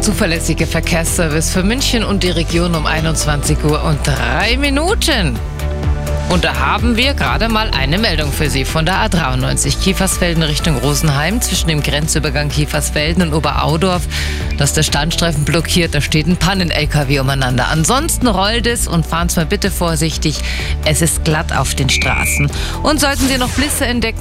zuverlässige Verkehrsservice für München und die Region um 21 Uhr und drei Minuten. Und da haben wir gerade mal eine Meldung für Sie von der A93 Kiefersfelden Richtung Rosenheim zwischen dem Grenzübergang Kiefersfelden und Oberaudorf. Das ist der Standstreifen blockiert, da steht ein Pannen-LKW umeinander. Ansonsten rollt es und fahren Sie mal bitte vorsichtig. Es ist glatt auf den Straßen. Und sollten Sie noch Blisse entdecken,